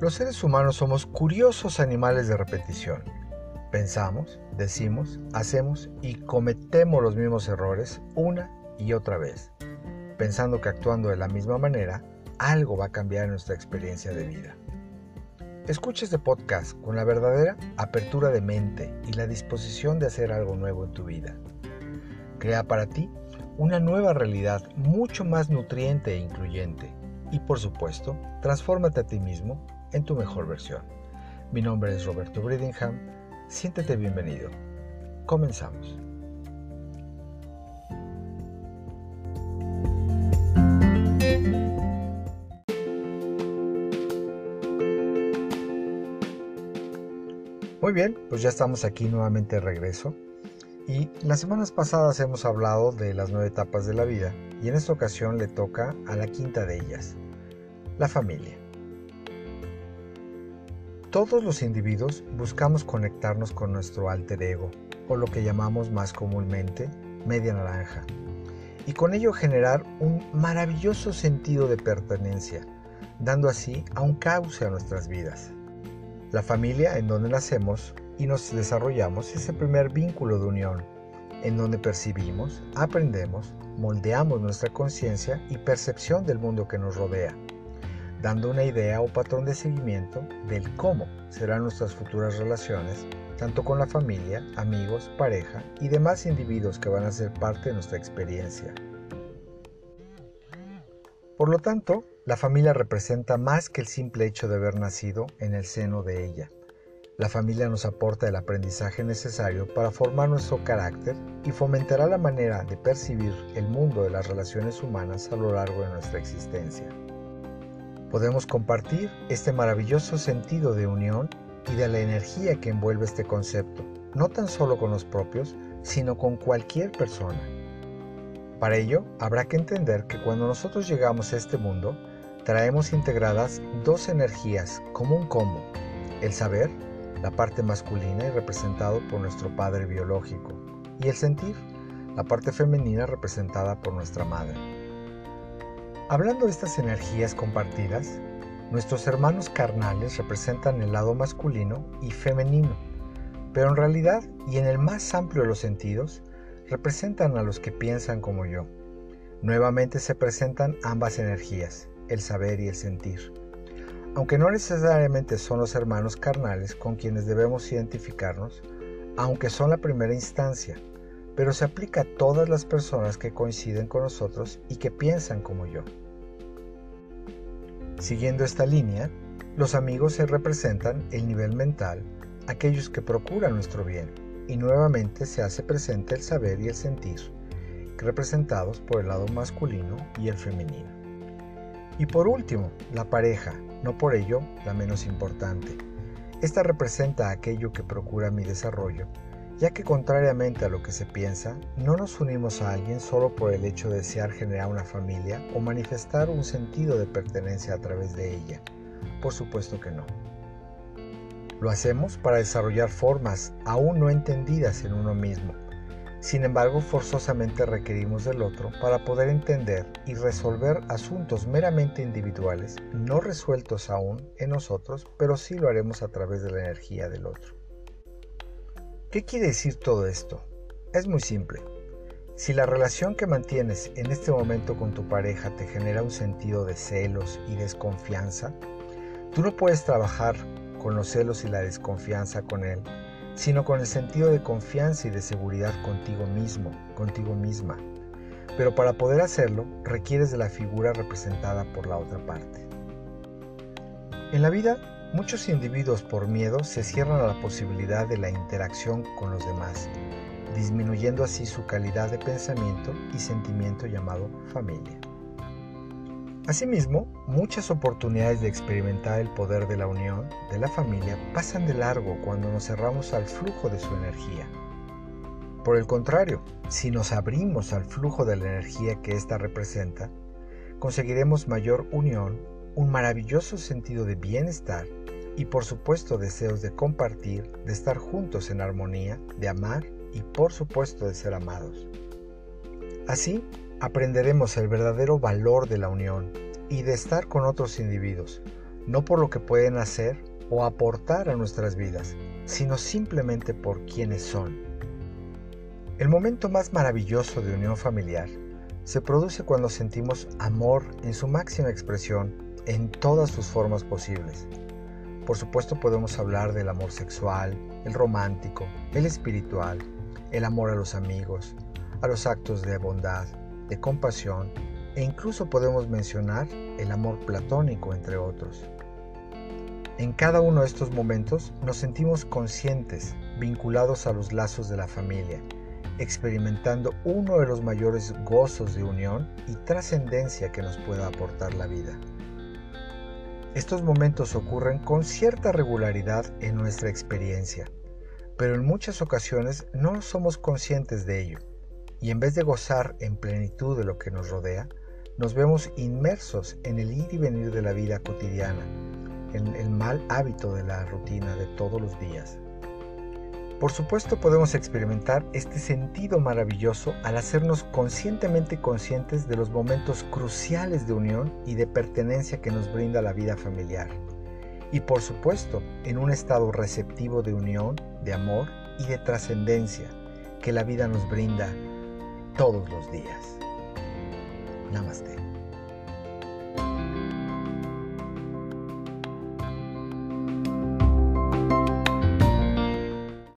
Los seres humanos somos curiosos animales de repetición. Pensamos, decimos, hacemos y cometemos los mismos errores una y otra vez, pensando que actuando de la misma manera, algo va a cambiar en nuestra experiencia de vida. Escucha este podcast con la verdadera apertura de mente y la disposición de hacer algo nuevo en tu vida. Crea para ti una nueva realidad mucho más nutriente e incluyente. Y por supuesto, transfórmate a ti mismo en tu mejor versión. Mi nombre es Roberto Bridingham. Siéntete bienvenido. Comenzamos. Muy bien, pues ya estamos aquí nuevamente de regreso. Y las semanas pasadas hemos hablado de las nueve etapas de la vida y en esta ocasión le toca a la quinta de ellas, la familia. Todos los individuos buscamos conectarnos con nuestro alter ego, o lo que llamamos más comúnmente media naranja, y con ello generar un maravilloso sentido de pertenencia, dando así a un cauce a nuestras vidas. La familia en donde nacemos y nos desarrollamos es el primer vínculo de unión, en donde percibimos, aprendemos, moldeamos nuestra conciencia y percepción del mundo que nos rodea dando una idea o patrón de seguimiento del cómo serán nuestras futuras relaciones, tanto con la familia, amigos, pareja y demás individuos que van a ser parte de nuestra experiencia. Por lo tanto, la familia representa más que el simple hecho de haber nacido en el seno de ella. La familia nos aporta el aprendizaje necesario para formar nuestro carácter y fomentará la manera de percibir el mundo de las relaciones humanas a lo largo de nuestra existencia podemos compartir este maravilloso sentido de unión y de la energía que envuelve este concepto, no tan solo con los propios, sino con cualquier persona. Para ello, habrá que entender que cuando nosotros llegamos a este mundo, traemos integradas dos energías como un combo, el saber, la parte masculina y representado por nuestro padre biológico, y el sentir, la parte femenina representada por nuestra madre. Hablando de estas energías compartidas, nuestros hermanos carnales representan el lado masculino y femenino, pero en realidad y en el más amplio de los sentidos, representan a los que piensan como yo. Nuevamente se presentan ambas energías, el saber y el sentir. Aunque no necesariamente son los hermanos carnales con quienes debemos identificarnos, aunque son la primera instancia, pero se aplica a todas las personas que coinciden con nosotros y que piensan como yo. Siguiendo esta línea, los amigos se representan el nivel mental, aquellos que procuran nuestro bien, y nuevamente se hace presente el saber y el sentir, representados por el lado masculino y el femenino. Y por último, la pareja, no por ello la menos importante. Esta representa aquello que procura mi desarrollo ya que contrariamente a lo que se piensa, no nos unimos a alguien solo por el hecho de desear generar una familia o manifestar un sentido de pertenencia a través de ella. Por supuesto que no. Lo hacemos para desarrollar formas aún no entendidas en uno mismo. Sin embargo, forzosamente requerimos del otro para poder entender y resolver asuntos meramente individuales, no resueltos aún en nosotros, pero sí lo haremos a través de la energía del otro. ¿Qué quiere decir todo esto? Es muy simple. Si la relación que mantienes en este momento con tu pareja te genera un sentido de celos y desconfianza, tú no puedes trabajar con los celos y la desconfianza con él, sino con el sentido de confianza y de seguridad contigo mismo, contigo misma. Pero para poder hacerlo, requieres de la figura representada por la otra parte. En la vida Muchos individuos por miedo se cierran a la posibilidad de la interacción con los demás, disminuyendo así su calidad de pensamiento y sentimiento llamado familia. Asimismo, muchas oportunidades de experimentar el poder de la unión de la familia pasan de largo cuando nos cerramos al flujo de su energía. Por el contrario, si nos abrimos al flujo de la energía que ésta representa, conseguiremos mayor unión, un maravilloso sentido de bienestar y por supuesto deseos de compartir, de estar juntos en armonía, de amar y por supuesto de ser amados. Así aprenderemos el verdadero valor de la unión y de estar con otros individuos, no por lo que pueden hacer o aportar a nuestras vidas, sino simplemente por quienes son. El momento más maravilloso de unión familiar se produce cuando sentimos amor en su máxima expresión en todas sus formas posibles. Por supuesto podemos hablar del amor sexual, el romántico, el espiritual, el amor a los amigos, a los actos de bondad, de compasión e incluso podemos mencionar el amor platónico entre otros. En cada uno de estos momentos nos sentimos conscientes, vinculados a los lazos de la familia, experimentando uno de los mayores gozos de unión y trascendencia que nos pueda aportar la vida. Estos momentos ocurren con cierta regularidad en nuestra experiencia, pero en muchas ocasiones no somos conscientes de ello, y en vez de gozar en plenitud de lo que nos rodea, nos vemos inmersos en el ir y venir de la vida cotidiana, en el mal hábito de la rutina de todos los días. Por supuesto podemos experimentar este sentido maravilloso al hacernos conscientemente conscientes de los momentos cruciales de unión y de pertenencia que nos brinda la vida familiar. Y por supuesto en un estado receptivo de unión, de amor y de trascendencia que la vida nos brinda todos los días. Namaste.